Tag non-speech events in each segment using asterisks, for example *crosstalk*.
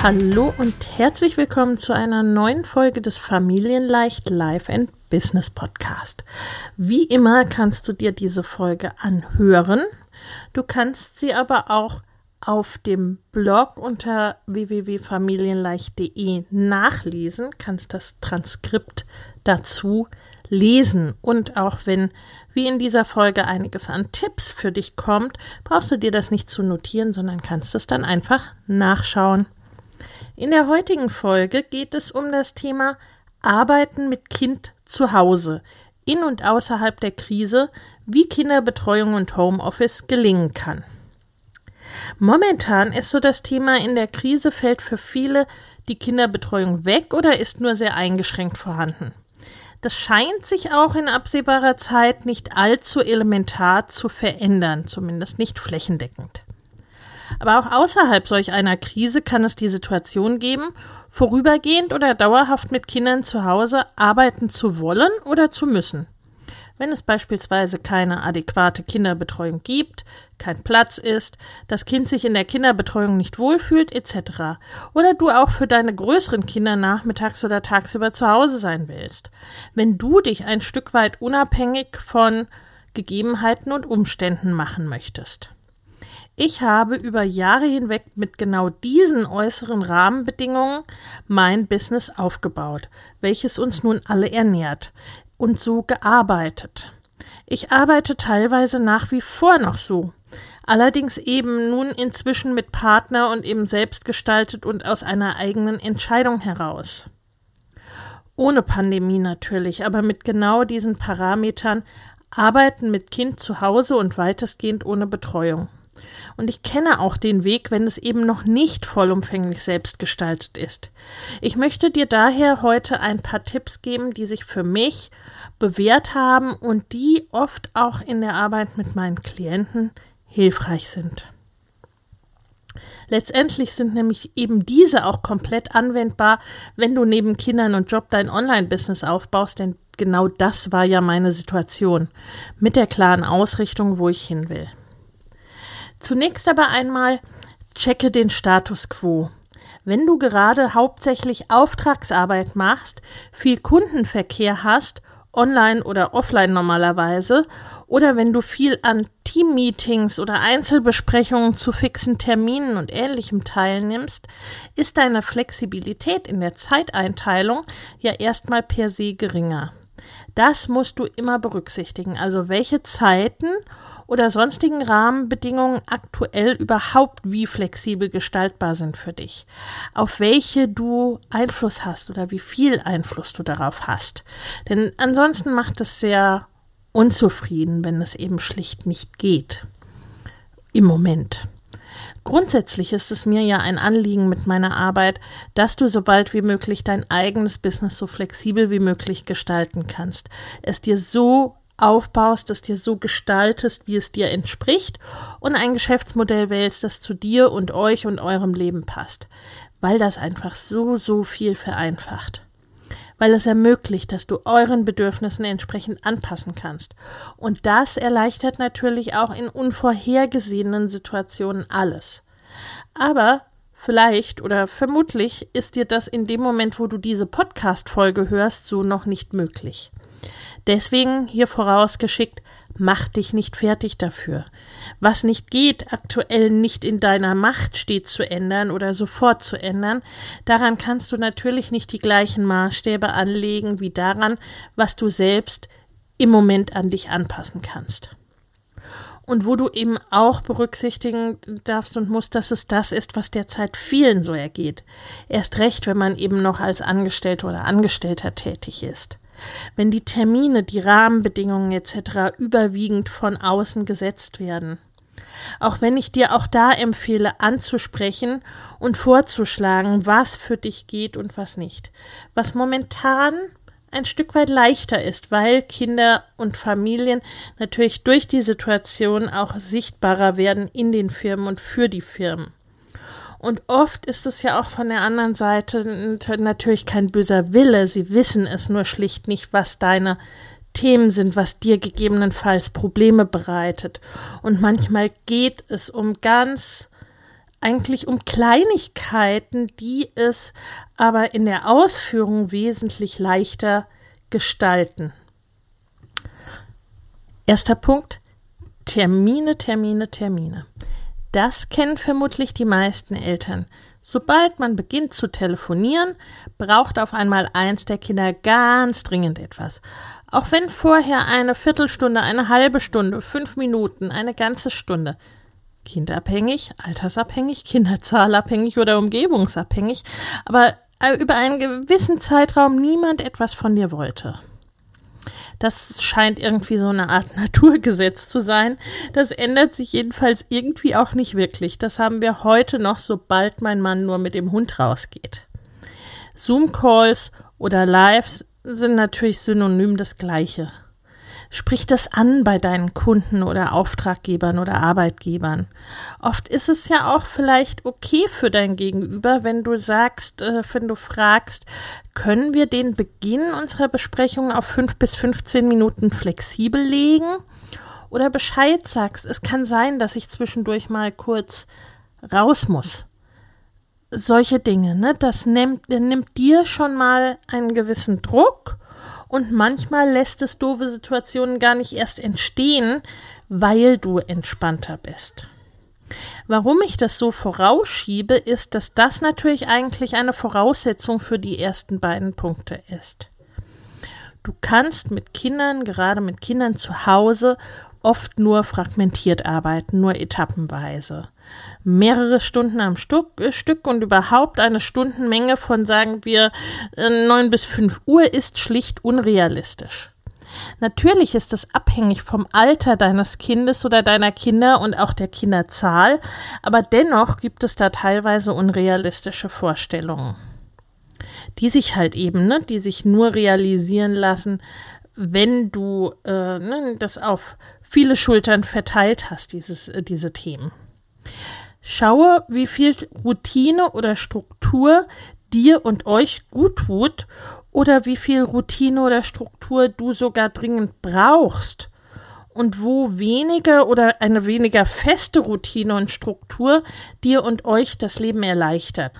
Hallo und herzlich willkommen zu einer neuen Folge des Familienleicht Life and Business Podcast. Wie immer kannst du dir diese Folge anhören. Du kannst sie aber auch auf dem Blog unter www.familienleicht.de nachlesen, kannst das Transkript dazu lesen. Und auch wenn, wie in dieser Folge, einiges an Tipps für dich kommt, brauchst du dir das nicht zu notieren, sondern kannst es dann einfach nachschauen. In der heutigen Folge geht es um das Thema Arbeiten mit Kind zu Hause, in und außerhalb der Krise, wie Kinderbetreuung und Homeoffice gelingen kann. Momentan ist so das Thema in der Krise fällt für viele die Kinderbetreuung weg oder ist nur sehr eingeschränkt vorhanden. Das scheint sich auch in absehbarer Zeit nicht allzu elementar zu verändern, zumindest nicht flächendeckend. Aber auch außerhalb solch einer Krise kann es die Situation geben, vorübergehend oder dauerhaft mit Kindern zu Hause arbeiten zu wollen oder zu müssen. Wenn es beispielsweise keine adäquate Kinderbetreuung gibt, kein Platz ist, das Kind sich in der Kinderbetreuung nicht wohlfühlt, etc. Oder du auch für deine größeren Kinder nachmittags oder tagsüber zu Hause sein willst. Wenn du dich ein Stück weit unabhängig von Gegebenheiten und Umständen machen möchtest. Ich habe über Jahre hinweg mit genau diesen äußeren Rahmenbedingungen mein Business aufgebaut, welches uns nun alle ernährt und so gearbeitet. Ich arbeite teilweise nach wie vor noch so, allerdings eben nun inzwischen mit Partner und eben selbst gestaltet und aus einer eigenen Entscheidung heraus. Ohne Pandemie natürlich, aber mit genau diesen Parametern arbeiten mit Kind zu Hause und weitestgehend ohne Betreuung. Und ich kenne auch den Weg, wenn es eben noch nicht vollumfänglich selbst gestaltet ist. Ich möchte dir daher heute ein paar Tipps geben, die sich für mich bewährt haben und die oft auch in der Arbeit mit meinen Klienten hilfreich sind. Letztendlich sind nämlich eben diese auch komplett anwendbar, wenn du neben Kindern und Job dein Online-Business aufbaust, denn genau das war ja meine Situation mit der klaren Ausrichtung, wo ich hin will. Zunächst aber einmal checke den Status quo. Wenn du gerade hauptsächlich Auftragsarbeit machst, viel Kundenverkehr hast, online oder offline normalerweise, oder wenn du viel an Teammeetings oder Einzelbesprechungen zu fixen Terminen und ähnlichem teilnimmst, ist deine Flexibilität in der Zeiteinteilung ja erstmal per se geringer. Das musst du immer berücksichtigen, also welche Zeiten oder sonstigen Rahmenbedingungen aktuell überhaupt wie flexibel gestaltbar sind für dich, auf welche du Einfluss hast oder wie viel Einfluss du darauf hast. Denn ansonsten macht es sehr unzufrieden, wenn es eben schlicht nicht geht. Im Moment. Grundsätzlich ist es mir ja ein Anliegen mit meiner Arbeit, dass du so bald wie möglich dein eigenes Business so flexibel wie möglich gestalten kannst, es dir so aufbaust, das dir so gestaltest, wie es dir entspricht und ein Geschäftsmodell wählst, das zu dir und euch und eurem Leben passt, weil das einfach so, so viel vereinfacht. Weil es ermöglicht, dass du euren Bedürfnissen entsprechend anpassen kannst. Und das erleichtert natürlich auch in unvorhergesehenen Situationen alles. Aber vielleicht oder vermutlich ist dir das in dem Moment, wo du diese Podcast-Folge hörst, so noch nicht möglich. Deswegen hier vorausgeschickt Mach dich nicht fertig dafür. Was nicht geht, aktuell nicht in deiner Macht steht zu ändern oder sofort zu ändern, daran kannst du natürlich nicht die gleichen Maßstäbe anlegen wie daran, was du selbst im Moment an dich anpassen kannst und wo du eben auch berücksichtigen darfst und musst, dass es das ist, was derzeit vielen so ergeht. Erst recht, wenn man eben noch als Angestellter oder Angestellter tätig ist. Wenn die Termine, die Rahmenbedingungen etc. überwiegend von außen gesetzt werden. Auch wenn ich dir auch da empfehle, anzusprechen und vorzuschlagen, was für dich geht und was nicht. Was momentan ein Stück weit leichter ist, weil Kinder und Familien natürlich durch die Situation auch sichtbarer werden in den Firmen und für die Firmen. Und oft ist es ja auch von der anderen Seite natürlich kein böser Wille. Sie wissen es nur schlicht nicht, was deine Themen sind, was dir gegebenenfalls Probleme bereitet. Und manchmal geht es um ganz eigentlich um Kleinigkeiten, die es aber in der Ausführung wesentlich leichter gestalten. Erster Punkt. Termine, Termine, Termine. Das kennen vermutlich die meisten Eltern. Sobald man beginnt zu telefonieren, braucht auf einmal eins der Kinder ganz dringend etwas. Auch wenn vorher eine Viertelstunde, eine halbe Stunde, fünf Minuten, eine ganze Stunde kindabhängig, altersabhängig, kinderzahlabhängig oder umgebungsabhängig, aber äh, über einen gewissen Zeitraum niemand etwas von dir wollte. Das scheint irgendwie so eine Art *laughs* Naturgesetz zu sein. Das ändert sich jedenfalls irgendwie auch nicht wirklich. Das haben wir heute noch, sobald mein Mann nur mit dem Hund rausgeht. Zoom-Calls oder Lives sind natürlich synonym das Gleiche. Sprich das an bei deinen Kunden oder Auftraggebern oder Arbeitgebern. Oft ist es ja auch vielleicht okay für dein Gegenüber, wenn du sagst, äh, wenn du fragst, können wir den Beginn unserer Besprechung auf fünf bis 15 Minuten flexibel legen? Oder Bescheid sagst, es kann sein, dass ich zwischendurch mal kurz raus muss solche Dinge, ne? Das nimmt, nimmt dir schon mal einen gewissen Druck und manchmal lässt es doofe Situationen gar nicht erst entstehen, weil du entspannter bist. Warum ich das so vorausschiebe, ist, dass das natürlich eigentlich eine Voraussetzung für die ersten beiden Punkte ist. Du kannst mit Kindern, gerade mit Kindern zu Hause, oft nur fragmentiert arbeiten, nur etappenweise mehrere Stunden am Stück, äh, Stück und überhaupt eine Stundenmenge von, sagen wir, äh, neun bis fünf Uhr ist schlicht unrealistisch. Natürlich ist es abhängig vom Alter deines Kindes oder deiner Kinder und auch der Kinderzahl, aber dennoch gibt es da teilweise unrealistische Vorstellungen, die sich halt eben, ne, die sich nur realisieren lassen, wenn du äh, ne, das auf viele Schultern verteilt hast, dieses, äh, diese Themen. Schaue, wie viel Routine oder Struktur dir und euch gut tut oder wie viel Routine oder Struktur du sogar dringend brauchst und wo weniger oder eine weniger feste Routine und Struktur dir und euch das Leben erleichtert.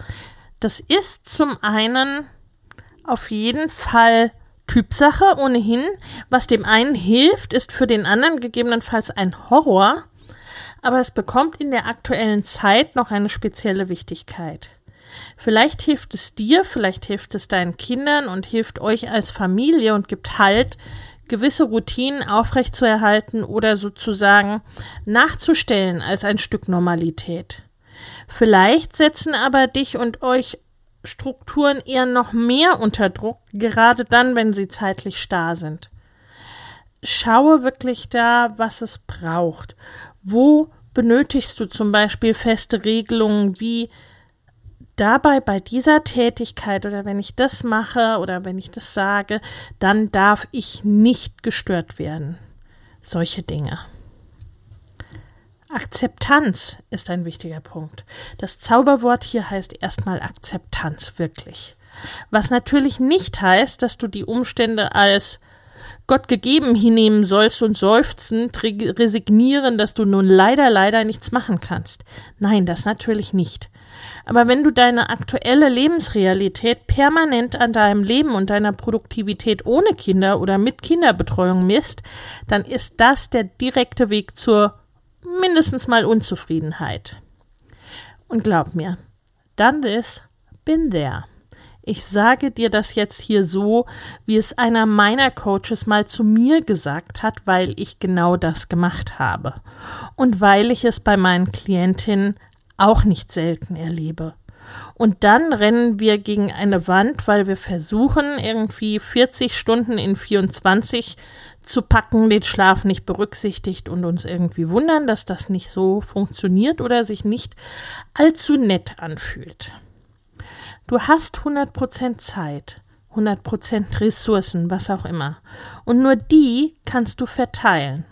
Das ist zum einen auf jeden Fall Typsache ohnehin. Was dem einen hilft, ist für den anderen gegebenenfalls ein Horror aber es bekommt in der aktuellen Zeit noch eine spezielle Wichtigkeit. Vielleicht hilft es dir, vielleicht hilft es deinen Kindern und hilft euch als Familie und gibt Halt, gewisse Routinen aufrechtzuerhalten oder sozusagen nachzustellen als ein Stück Normalität. Vielleicht setzen aber dich und euch Strukturen eher noch mehr unter Druck, gerade dann, wenn sie zeitlich starr sind. Schaue wirklich da, was es braucht wo benötigst du zum Beispiel feste Regelungen wie dabei bei dieser Tätigkeit oder wenn ich das mache oder wenn ich das sage, dann darf ich nicht gestört werden. Solche Dinge. Akzeptanz ist ein wichtiger Punkt. Das Zauberwort hier heißt erstmal Akzeptanz, wirklich. Was natürlich nicht heißt, dass du die Umstände als Gott gegeben hinnehmen sollst und seufzend resignieren, dass du nun leider, leider nichts machen kannst. Nein, das natürlich nicht. Aber wenn du deine aktuelle Lebensrealität permanent an deinem Leben und deiner Produktivität ohne Kinder oder mit Kinderbetreuung misst, dann ist das der direkte Weg zur mindestens mal Unzufriedenheit. Und glaub mir, done this, been there. Ich sage dir das jetzt hier so, wie es einer meiner Coaches mal zu mir gesagt hat, weil ich genau das gemacht habe. Und weil ich es bei meinen Klientinnen auch nicht selten erlebe. Und dann rennen wir gegen eine Wand, weil wir versuchen, irgendwie 40 Stunden in 24 zu packen, den Schlaf nicht berücksichtigt und uns irgendwie wundern, dass das nicht so funktioniert oder sich nicht allzu nett anfühlt. Du hast 100% Zeit, 100% Ressourcen, was auch immer. Und nur die kannst du verteilen.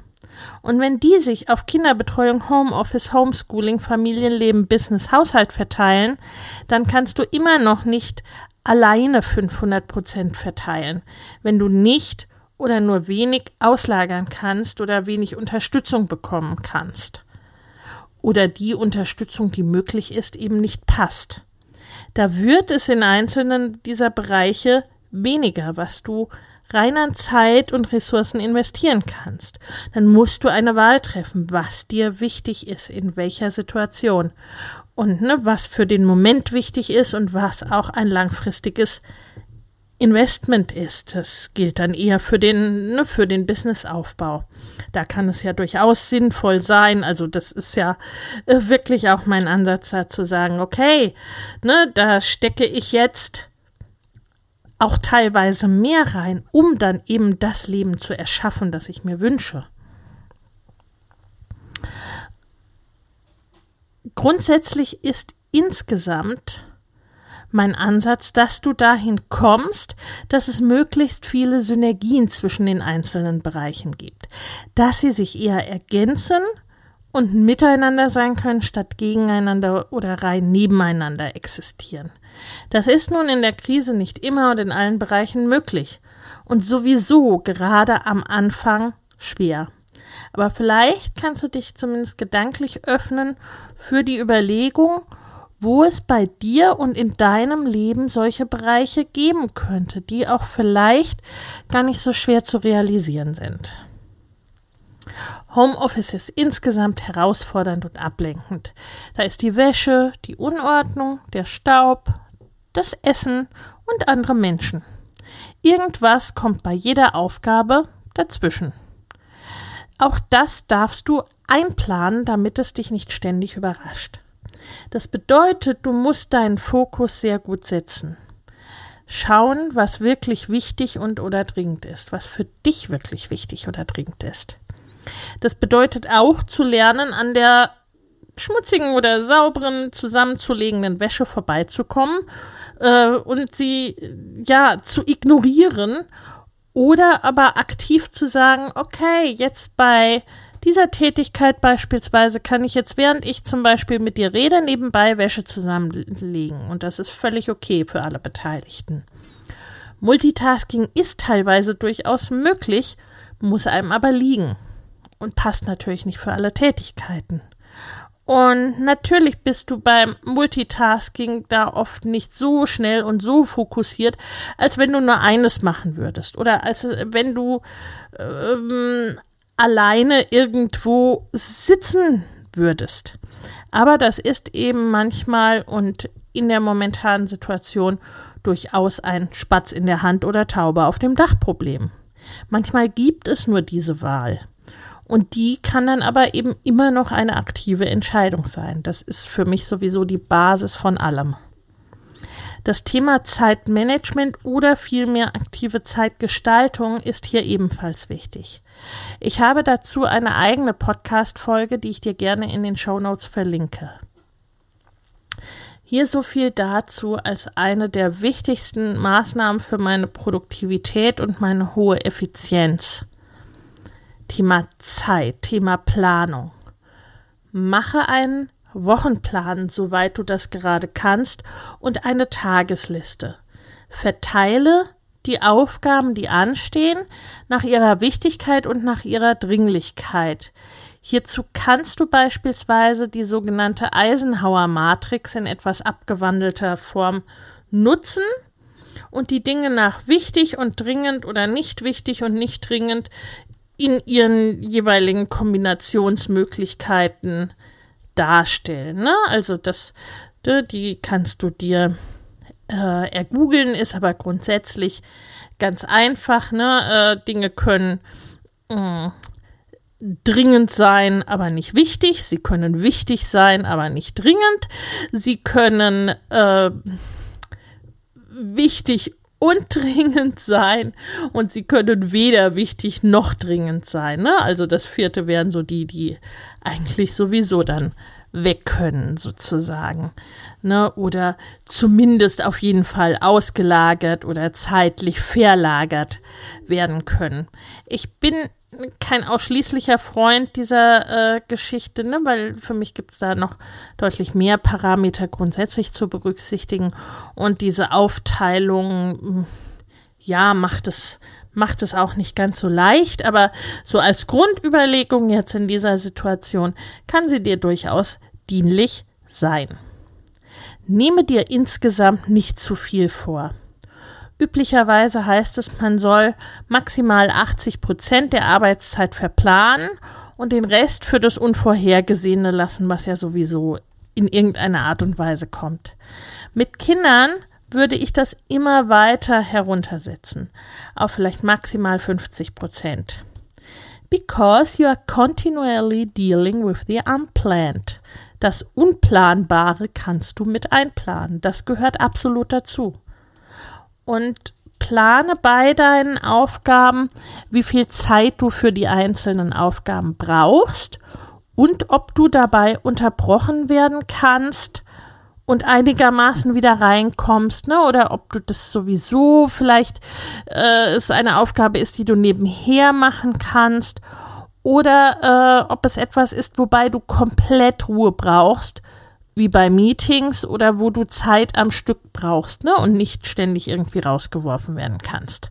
Und wenn die sich auf Kinderbetreuung, Homeoffice, Homeschooling, Familienleben, Business, Haushalt verteilen, dann kannst du immer noch nicht alleine 500 Prozent verteilen, wenn du nicht oder nur wenig auslagern kannst oder wenig Unterstützung bekommen kannst. Oder die Unterstützung, die möglich ist, eben nicht passt da wird es in einzelnen dieser Bereiche weniger, was du rein an Zeit und Ressourcen investieren kannst. Dann musst du eine Wahl treffen, was dir wichtig ist, in welcher Situation und ne, was für den Moment wichtig ist und was auch ein langfristiges Investment ist. Das gilt dann eher für den, ne, für den Businessaufbau. Da kann es ja durchaus sinnvoll sein. Also das ist ja äh, wirklich auch mein Ansatz da zu sagen, okay, ne, da stecke ich jetzt auch teilweise mehr rein, um dann eben das Leben zu erschaffen, das ich mir wünsche. Grundsätzlich ist insgesamt mein Ansatz, dass du dahin kommst, dass es möglichst viele Synergien zwischen den einzelnen Bereichen gibt, dass sie sich eher ergänzen und miteinander sein können, statt gegeneinander oder rein nebeneinander existieren. Das ist nun in der Krise nicht immer und in allen Bereichen möglich und sowieso gerade am Anfang schwer. Aber vielleicht kannst du dich zumindest gedanklich öffnen für die Überlegung, wo es bei dir und in deinem Leben solche Bereiche geben könnte, die auch vielleicht gar nicht so schwer zu realisieren sind. Homeoffice ist insgesamt herausfordernd und ablenkend. Da ist die Wäsche, die Unordnung, der Staub, das Essen und andere Menschen. Irgendwas kommt bei jeder Aufgabe dazwischen. Auch das darfst du einplanen, damit es dich nicht ständig überrascht. Das bedeutet, du musst deinen Fokus sehr gut setzen. Schauen, was wirklich wichtig und oder dringend ist, was für dich wirklich wichtig oder dringend ist. Das bedeutet auch zu lernen, an der schmutzigen oder sauberen zusammenzulegenden Wäsche vorbeizukommen äh, und sie ja zu ignorieren oder aber aktiv zu sagen, okay, jetzt bei dieser Tätigkeit beispielsweise kann ich jetzt, während ich zum Beispiel mit dir rede, nebenbei Wäsche zusammenlegen. Und das ist völlig okay für alle Beteiligten. Multitasking ist teilweise durchaus möglich, muss einem aber liegen. Und passt natürlich nicht für alle Tätigkeiten. Und natürlich bist du beim Multitasking da oft nicht so schnell und so fokussiert, als wenn du nur eines machen würdest. Oder als wenn du ähm, alleine irgendwo sitzen würdest. Aber das ist eben manchmal und in der momentanen Situation durchaus ein Spatz in der Hand oder Taube auf dem Dach Problem. Manchmal gibt es nur diese Wahl. Und die kann dann aber eben immer noch eine aktive Entscheidung sein. Das ist für mich sowieso die Basis von allem. Das Thema Zeitmanagement oder vielmehr aktive Zeitgestaltung ist hier ebenfalls wichtig. Ich habe dazu eine eigene Podcast-Folge, die ich dir gerne in den Show Notes verlinke. Hier so viel dazu als eine der wichtigsten Maßnahmen für meine Produktivität und meine hohe Effizienz. Thema Zeit, Thema Planung. Mache einen Wochenplan, soweit du das gerade kannst, und eine Tagesliste. Verteile die Aufgaben, die anstehen, nach ihrer Wichtigkeit und nach ihrer Dringlichkeit. Hierzu kannst du beispielsweise die sogenannte Eisenhower-Matrix in etwas abgewandelter Form nutzen und die Dinge nach wichtig und dringend oder nicht wichtig und nicht dringend in ihren jeweiligen Kombinationsmöglichkeiten darstellen. Ne? Also das, die kannst du dir äh, ergoogeln, ist aber grundsätzlich ganz einfach. Ne? Äh, Dinge können mh, mm, dringend sein, aber nicht wichtig. Sie können wichtig sein, aber nicht dringend. Sie können äh, wichtig und dringend sein und sie können weder wichtig noch dringend sein. Ne? Also das vierte wären so die, die eigentlich sowieso dann weg können, sozusagen. Ne? Oder zumindest auf jeden Fall ausgelagert oder zeitlich verlagert werden können. Ich bin kein ausschließlicher Freund dieser äh, Geschichte, ne? weil für mich gibt es da noch deutlich mehr Parameter grundsätzlich zu berücksichtigen. Und diese Aufteilung, hm, ja, macht es, macht es auch nicht ganz so leicht, aber so als Grundüberlegung jetzt in dieser Situation kann sie dir durchaus dienlich sein. Nehme dir insgesamt nicht zu viel vor. Üblicherweise heißt es, man soll maximal 80 Prozent der Arbeitszeit verplanen und den Rest für das Unvorhergesehene lassen, was ja sowieso in irgendeiner Art und Weise kommt. Mit Kindern würde ich das immer weiter heruntersetzen, auf vielleicht maximal 50 Prozent. Because you are continually dealing with the unplanned. Das Unplanbare kannst du mit einplanen. Das gehört absolut dazu und plane bei deinen Aufgaben, wie viel Zeit du für die einzelnen Aufgaben brauchst und ob du dabei unterbrochen werden kannst und einigermaßen wieder reinkommst, ne? Oder ob du das sowieso vielleicht äh, es eine Aufgabe ist, die du nebenher machen kannst, oder äh, ob es etwas ist, wobei du komplett Ruhe brauchst wie bei Meetings oder wo du Zeit am Stück brauchst ne, und nicht ständig irgendwie rausgeworfen werden kannst.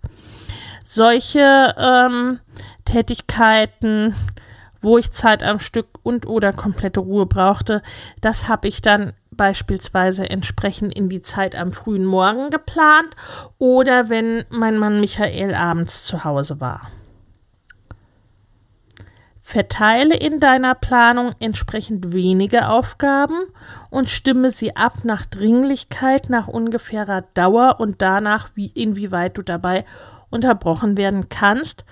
Solche ähm, Tätigkeiten, wo ich Zeit am Stück und oder komplette Ruhe brauchte, das habe ich dann beispielsweise entsprechend in die Zeit am frühen Morgen geplant oder wenn mein Mann Michael abends zu Hause war. Verteile in deiner Planung entsprechend wenige Aufgaben und stimme sie ab nach Dringlichkeit, nach ungefährer Dauer und danach, wie, inwieweit du dabei unterbrochen werden kannst,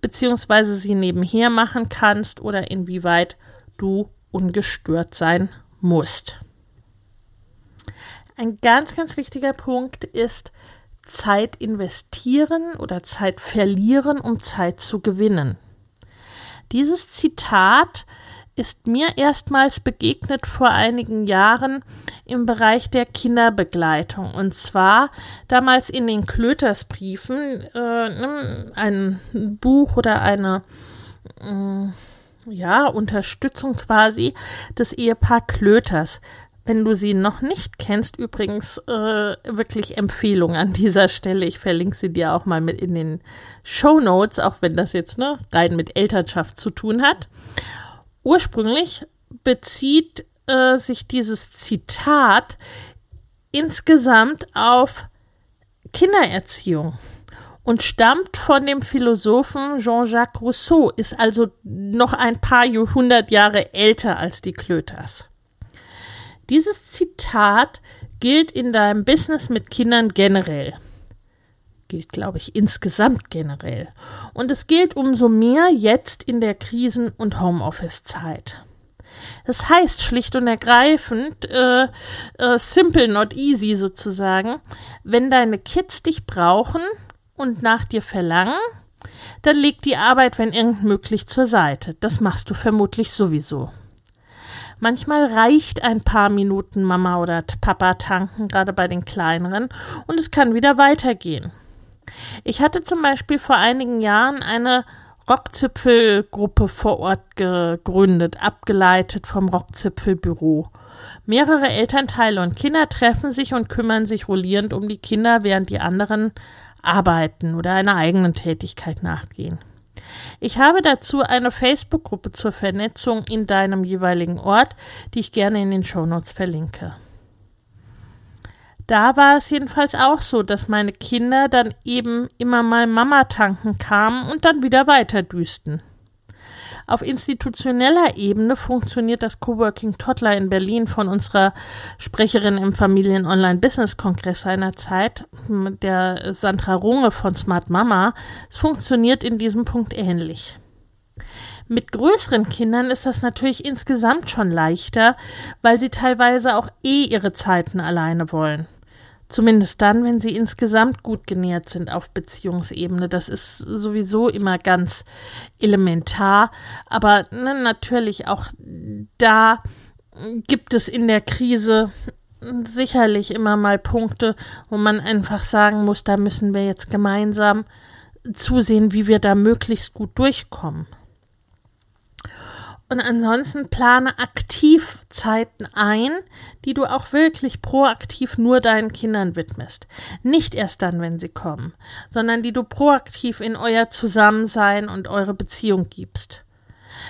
beziehungsweise sie nebenher machen kannst oder inwieweit du ungestört sein musst. Ein ganz, ganz wichtiger Punkt ist Zeit investieren oder Zeit verlieren, um Zeit zu gewinnen. Dieses Zitat ist mir erstmals begegnet vor einigen Jahren im Bereich der Kinderbegleitung. Und zwar damals in den Klötersbriefen, äh, ein Buch oder eine äh, ja, Unterstützung quasi des Ehepaar Klöters. Wenn du sie noch nicht kennst, übrigens äh, wirklich Empfehlung an dieser Stelle. Ich verlinke sie dir auch mal mit in den Show Notes, auch wenn das jetzt ne, rein mit Elternschaft zu tun hat. Ursprünglich bezieht äh, sich dieses Zitat insgesamt auf Kindererziehung und stammt von dem Philosophen Jean-Jacques Rousseau, ist also noch ein paar hundert Jahre älter als die Klöters. Dieses Zitat gilt in deinem Business mit Kindern generell. Gilt, glaube ich, insgesamt generell. Und es gilt umso mehr jetzt in der Krisen- und Homeoffice-Zeit. Das heißt schlicht und ergreifend, äh, äh, simple, not easy sozusagen, wenn deine Kids dich brauchen und nach dir verlangen, dann leg die Arbeit, wenn irgend möglich, zur Seite. Das machst du vermutlich sowieso. Manchmal reicht ein paar Minuten Mama oder Papa tanken, gerade bei den kleineren, und es kann wieder weitergehen. Ich hatte zum Beispiel vor einigen Jahren eine Rockzipfelgruppe vor Ort gegründet, abgeleitet vom Rockzipfelbüro. Mehrere Elternteile und Kinder treffen sich und kümmern sich rollierend um die Kinder, während die anderen arbeiten oder einer eigenen Tätigkeit nachgehen. Ich habe dazu eine Facebook-Gruppe zur Vernetzung in deinem jeweiligen Ort, die ich gerne in den Shownotes verlinke. Da war es jedenfalls auch so, dass meine Kinder dann eben immer mal Mama tanken kamen und dann wieder weiterdüsten. Auf institutioneller Ebene funktioniert das Coworking Toddler in Berlin von unserer Sprecherin im Familien-Online-Business-Kongress seinerzeit, der Sandra Runge von Smart Mama. Es funktioniert in diesem Punkt ähnlich. Mit größeren Kindern ist das natürlich insgesamt schon leichter, weil sie teilweise auch eh ihre Zeiten alleine wollen. Zumindest dann, wenn sie insgesamt gut genährt sind auf Beziehungsebene. Das ist sowieso immer ganz elementar. Aber ne, natürlich auch da gibt es in der Krise sicherlich immer mal Punkte, wo man einfach sagen muss, da müssen wir jetzt gemeinsam zusehen, wie wir da möglichst gut durchkommen. Und ansonsten plane aktiv Zeiten ein, die du auch wirklich proaktiv nur deinen Kindern widmest. Nicht erst dann, wenn sie kommen, sondern die du proaktiv in euer Zusammensein und eure Beziehung gibst.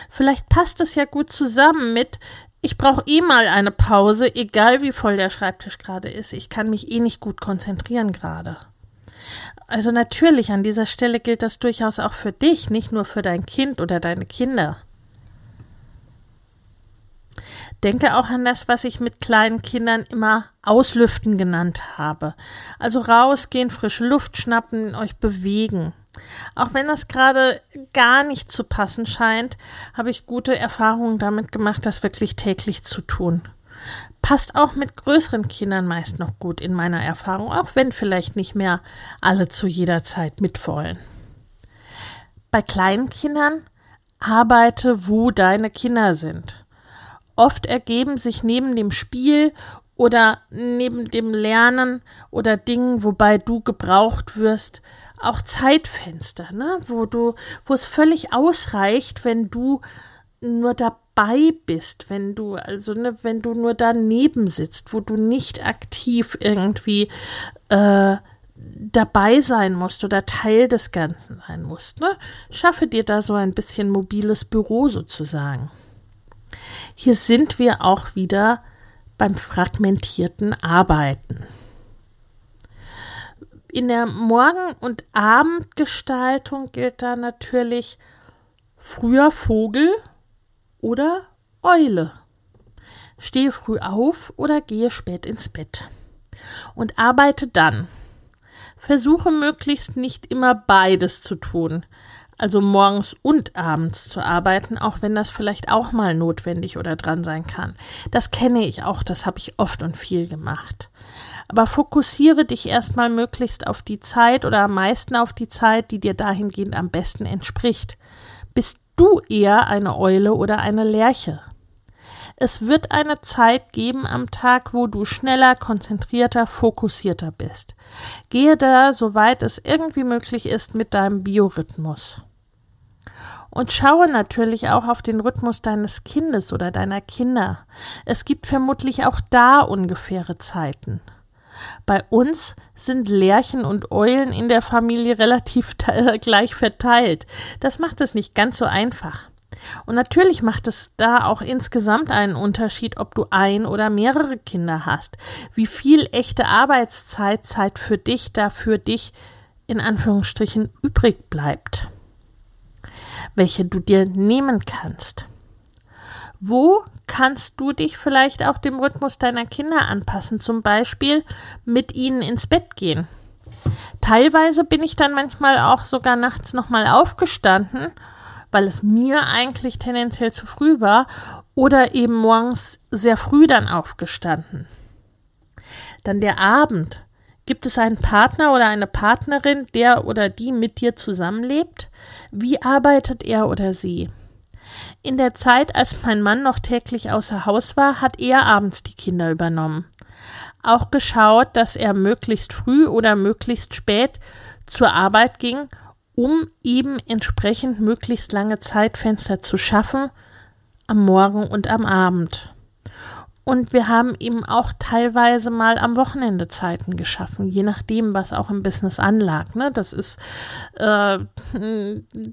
Vielleicht passt es ja gut zusammen mit, ich brauche eh mal eine Pause, egal wie voll der Schreibtisch gerade ist. Ich kann mich eh nicht gut konzentrieren gerade. Also natürlich, an dieser Stelle gilt das durchaus auch für dich, nicht nur für dein Kind oder deine Kinder. Denke auch an das, was ich mit kleinen Kindern immer Auslüften genannt habe. Also rausgehen, frische Luft schnappen, euch bewegen. Auch wenn das gerade gar nicht zu passen scheint, habe ich gute Erfahrungen damit gemacht, das wirklich täglich zu tun. Passt auch mit größeren Kindern meist noch gut in meiner Erfahrung, auch wenn vielleicht nicht mehr alle zu jeder Zeit mitwollen. Bei kleinen Kindern arbeite, wo deine Kinder sind. Oft ergeben sich neben dem Spiel oder neben dem Lernen oder Dingen, wobei du gebraucht wirst, auch Zeitfenster, ne, wo du, wo es völlig ausreicht, wenn du nur dabei bist, wenn du, also ne, wenn du nur daneben sitzt, wo du nicht aktiv irgendwie äh, dabei sein musst oder Teil des Ganzen sein musst. Ne? Schaffe dir da so ein bisschen mobiles Büro sozusagen. Hier sind wir auch wieder beim fragmentierten Arbeiten. In der Morgen- und Abendgestaltung gilt da natürlich früher Vogel oder Eule. Stehe früh auf oder gehe spät ins Bett. Und arbeite dann. Versuche möglichst nicht immer beides zu tun also morgens und abends zu arbeiten, auch wenn das vielleicht auch mal notwendig oder dran sein kann. Das kenne ich auch, das habe ich oft und viel gemacht. Aber fokussiere dich erstmal möglichst auf die Zeit oder am meisten auf die Zeit, die dir dahingehend am besten entspricht. Bist du eher eine Eule oder eine Lerche? Es wird eine Zeit geben am Tag, wo du schneller, konzentrierter, fokussierter bist. Gehe da, soweit es irgendwie möglich ist, mit deinem Biorhythmus. Und schaue natürlich auch auf den Rhythmus deines Kindes oder deiner Kinder. Es gibt vermutlich auch da ungefähre Zeiten. Bei uns sind Lerchen und Eulen in der Familie relativ *laughs* gleich verteilt. Das macht es nicht ganz so einfach. Und natürlich macht es da auch insgesamt einen Unterschied, ob du ein oder mehrere Kinder hast. Wie viel echte Arbeitszeit, Zeit für dich da für dich in Anführungsstrichen übrig bleibt. Welche du dir nehmen kannst. Wo kannst du dich vielleicht auch dem Rhythmus deiner Kinder anpassen, zum Beispiel mit ihnen ins Bett gehen? Teilweise bin ich dann manchmal auch sogar nachts nochmal aufgestanden weil es mir eigentlich tendenziell zu früh war oder eben morgens sehr früh dann aufgestanden. Dann der Abend. Gibt es einen Partner oder eine Partnerin, der oder die mit dir zusammenlebt? Wie arbeitet er oder sie? In der Zeit, als mein Mann noch täglich außer Haus war, hat er abends die Kinder übernommen. Auch geschaut, dass er möglichst früh oder möglichst spät zur Arbeit ging um eben entsprechend möglichst lange Zeitfenster zu schaffen am Morgen und am Abend. Und wir haben eben auch teilweise mal am Wochenende Zeiten geschaffen, je nachdem, was auch im Business anlag. Ne? Das ist äh,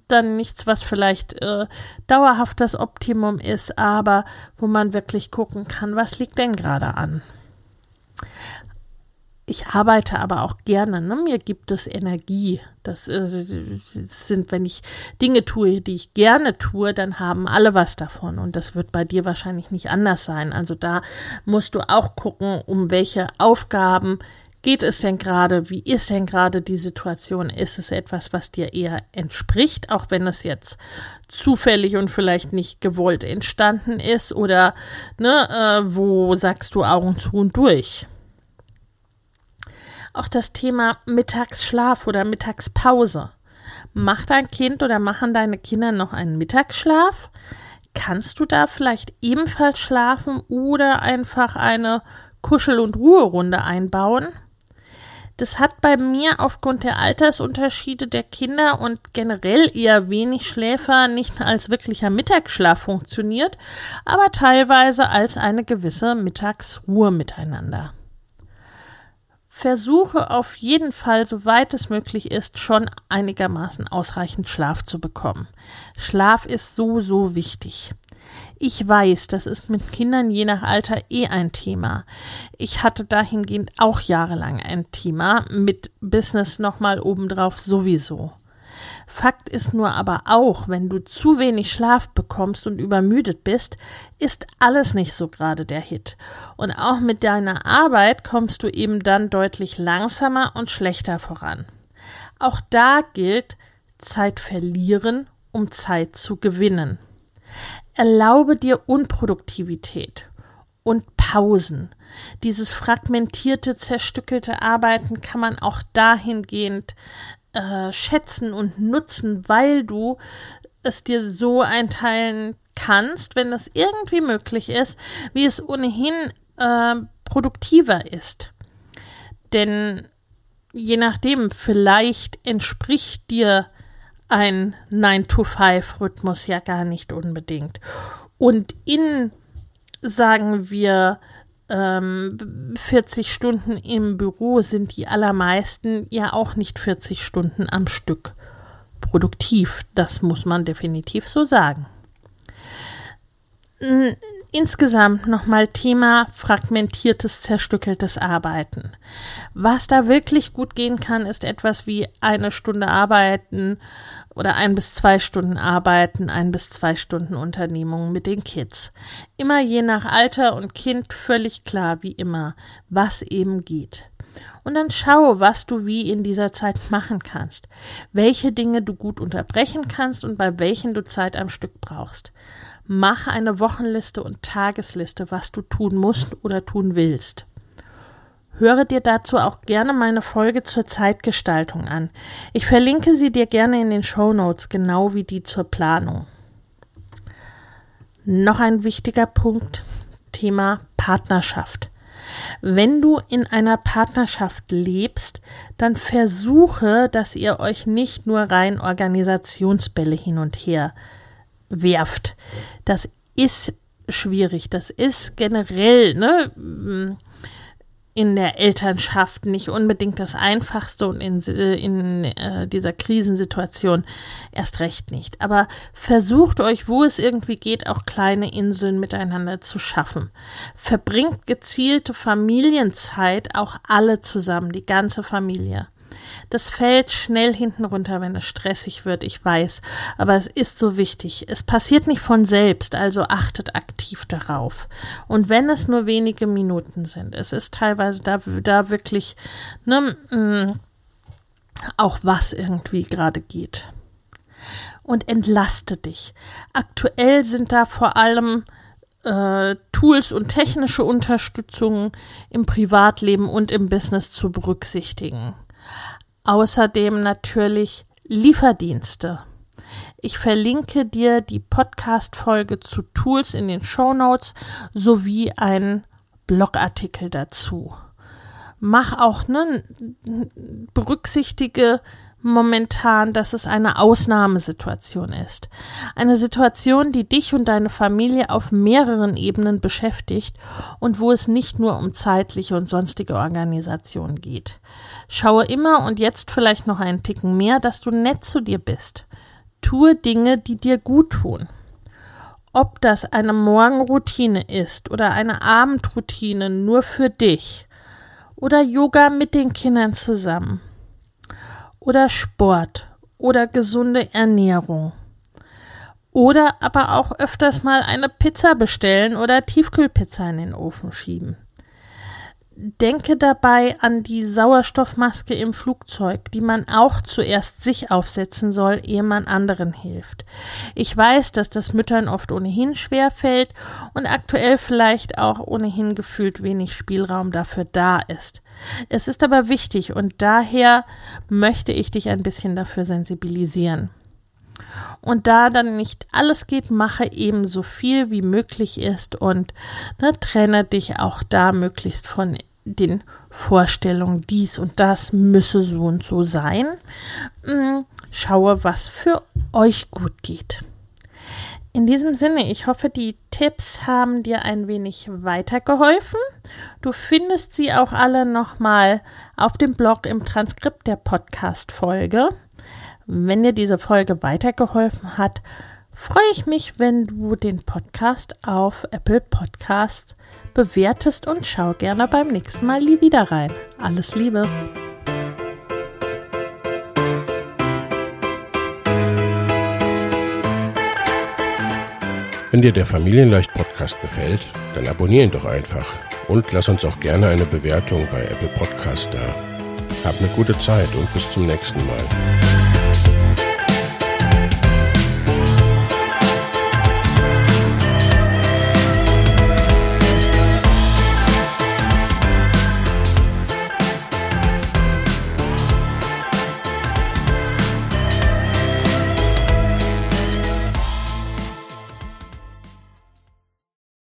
dann nichts, was vielleicht äh, dauerhaft das Optimum ist, aber wo man wirklich gucken kann, was liegt denn gerade an. Ich arbeite aber auch gerne. Ne? Mir gibt es Energie. Das, äh, sind, wenn ich Dinge tue, die ich gerne tue, dann haben alle was davon. Und das wird bei dir wahrscheinlich nicht anders sein. Also da musst du auch gucken, um welche Aufgaben geht es denn gerade? Wie ist denn gerade die Situation? Ist es etwas, was dir eher entspricht, auch wenn es jetzt zufällig und vielleicht nicht gewollt entstanden ist? Oder ne, äh, wo sagst du Augen zu und durch? Auch das Thema Mittagsschlaf oder Mittagspause. Macht dein Kind oder machen deine Kinder noch einen Mittagsschlaf? Kannst du da vielleicht ebenfalls schlafen oder einfach eine Kuschel- und Ruherunde einbauen? Das hat bei mir aufgrund der Altersunterschiede der Kinder und generell eher wenig Schläfer nicht als wirklicher Mittagsschlaf funktioniert, aber teilweise als eine gewisse Mittagsruhe miteinander versuche auf jeden Fall, soweit es möglich ist, schon einigermaßen ausreichend Schlaf zu bekommen. Schlaf ist so, so wichtig. Ich weiß, das ist mit Kindern je nach Alter eh ein Thema. Ich hatte dahingehend auch jahrelang ein Thema, mit Business nochmal obendrauf sowieso. Fakt ist nur aber auch, wenn du zu wenig Schlaf bekommst und übermüdet bist, ist alles nicht so gerade der Hit. Und auch mit deiner Arbeit kommst du eben dann deutlich langsamer und schlechter voran. Auch da gilt Zeit verlieren, um Zeit zu gewinnen. Erlaube dir Unproduktivität und Pausen. Dieses fragmentierte, zerstückelte Arbeiten kann man auch dahingehend äh, schätzen und nutzen, weil du es dir so einteilen kannst, wenn das irgendwie möglich ist, wie es ohnehin äh, produktiver ist. Denn je nachdem, vielleicht entspricht dir ein 9-to-5-Rhythmus ja gar nicht unbedingt. Und in, sagen wir, 40 ähm, Stunden im Büro sind die allermeisten ja auch nicht 40 Stunden am Stück produktiv. Das muss man definitiv so sagen. Insgesamt nochmal Thema fragmentiertes, zerstückeltes Arbeiten. Was da wirklich gut gehen kann, ist etwas wie eine Stunde arbeiten oder ein bis zwei Stunden arbeiten, ein bis zwei Stunden Unternehmungen mit den Kids. Immer je nach Alter und Kind völlig klar, wie immer, was eben geht. Und dann schau, was du wie in dieser Zeit machen kannst, welche Dinge du gut unterbrechen kannst und bei welchen du Zeit am Stück brauchst. Mach eine Wochenliste und Tagesliste, was du tun musst oder tun willst. Höre dir dazu auch gerne meine Folge zur Zeitgestaltung an. Ich verlinke sie dir gerne in den Show Notes, genau wie die zur Planung. Noch ein wichtiger Punkt, Thema Partnerschaft. Wenn du in einer Partnerschaft lebst, dann versuche, dass ihr euch nicht nur rein Organisationsbälle hin und her werft. Das ist schwierig. Das ist generell, ne? In der Elternschaft nicht unbedingt das Einfachste und in, in äh, dieser Krisensituation erst recht nicht. Aber versucht euch, wo es irgendwie geht, auch kleine Inseln miteinander zu schaffen. Verbringt gezielte Familienzeit auch alle zusammen, die ganze Familie. Das fällt schnell hinten runter, wenn es stressig wird, ich weiß. Aber es ist so wichtig. Es passiert nicht von selbst, also achtet aktiv darauf. Und wenn es nur wenige Minuten sind, es ist teilweise da, da wirklich ne, mm, auch was irgendwie gerade geht. Und entlaste dich. Aktuell sind da vor allem äh, Tools und technische Unterstützung im Privatleben und im Business zu berücksichtigen. Außerdem natürlich Lieferdienste. Ich verlinke dir die Podcast-Folge zu Tools in den Show Notes sowie einen Blogartikel dazu. Mach auch, ne, berücksichtige, momentan, dass es eine Ausnahmesituation ist. Eine Situation, die dich und deine Familie auf mehreren Ebenen beschäftigt und wo es nicht nur um zeitliche und sonstige Organisation geht. Schaue immer und jetzt vielleicht noch einen Ticken mehr, dass du nett zu dir bist. Tue Dinge, die dir gut tun. Ob das eine Morgenroutine ist oder eine Abendroutine nur für dich oder Yoga mit den Kindern zusammen oder Sport oder gesunde Ernährung. Oder aber auch öfters mal eine Pizza bestellen oder Tiefkühlpizza in den Ofen schieben. Denke dabei an die Sauerstoffmaske im Flugzeug, die man auch zuerst sich aufsetzen soll, ehe man anderen hilft. Ich weiß, dass das Müttern oft ohnehin schwer fällt und aktuell vielleicht auch ohnehin gefühlt wenig Spielraum dafür da ist. Es ist aber wichtig und daher möchte ich dich ein bisschen dafür sensibilisieren. Und da dann nicht alles geht, mache eben so viel wie möglich ist und ne, trenne dich auch da möglichst von den Vorstellungen, dies und das müsse so und so sein. Mm, schaue, was für euch gut geht. In diesem Sinne, ich hoffe, die Tipps haben dir ein wenig weitergeholfen. Du findest sie auch alle nochmal auf dem Blog im Transkript der Podcast-Folge. Wenn dir diese Folge weitergeholfen hat, freue ich mich, wenn du den Podcast auf Apple Podcasts bewertest und schau gerne beim nächsten Mal wieder rein. Alles Liebe! Wenn dir der Familienleicht Podcast gefällt, dann abonnier ihn doch einfach und lass uns auch gerne eine Bewertung bei Apple Podcast da. Hab eine gute Zeit und bis zum nächsten Mal.